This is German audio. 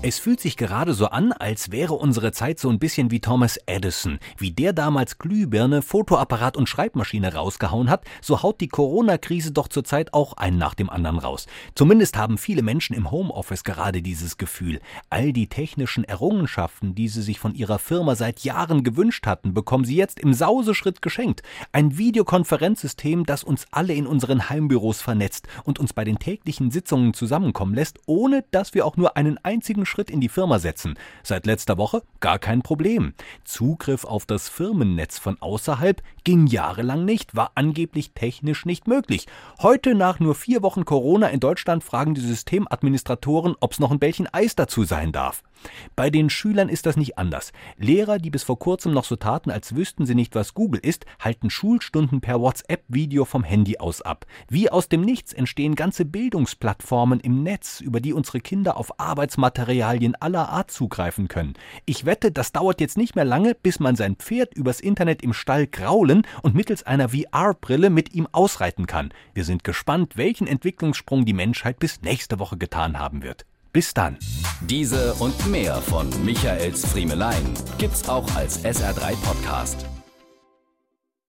Es fühlt sich gerade so an, als wäre unsere Zeit so ein bisschen wie Thomas Edison. Wie der damals Glühbirne, Fotoapparat und Schreibmaschine rausgehauen hat, so haut die Corona-Krise doch zurzeit auch einen nach dem anderen raus. Zumindest haben viele Menschen im Homeoffice gerade dieses Gefühl. All die technischen Errungenschaften, die sie sich von ihrer Firma seit Jahren gewünscht hatten, bekommen sie jetzt im Sauseschritt geschenkt. Ein Videokonferenzsystem, das uns alle in unseren Heimbüros vernetzt und uns bei den täglichen Sitzungen zusammenkommen lässt, ohne dass wir auch nur einen einzigen Schritt in die Firma setzen. Seit letzter Woche gar kein Problem. Zugriff auf das Firmennetz von außerhalb ging jahrelang nicht, war angeblich technisch nicht möglich. Heute nach nur vier Wochen Corona in Deutschland fragen die Systemadministratoren, ob es noch ein Bällchen Eis dazu sein darf. Bei den Schülern ist das nicht anders. Lehrer, die bis vor kurzem noch so taten, als wüssten sie nicht, was Google ist, halten Schulstunden per WhatsApp-Video vom Handy aus ab. Wie aus dem Nichts entstehen ganze Bildungsplattformen im Netz, über die unsere Kinder auf Arbeitsmaterialien aller Art zugreifen können. Ich wette, das dauert jetzt nicht mehr lange, bis man sein Pferd übers Internet im Stall kraulen und mittels einer VR-Brille mit ihm ausreiten kann. Wir sind gespannt, welchen Entwicklungssprung die Menschheit bis nächste Woche getan haben wird. Bis dann. Diese und mehr von Michaels Friemelein gibt's auch als SR3 Podcast.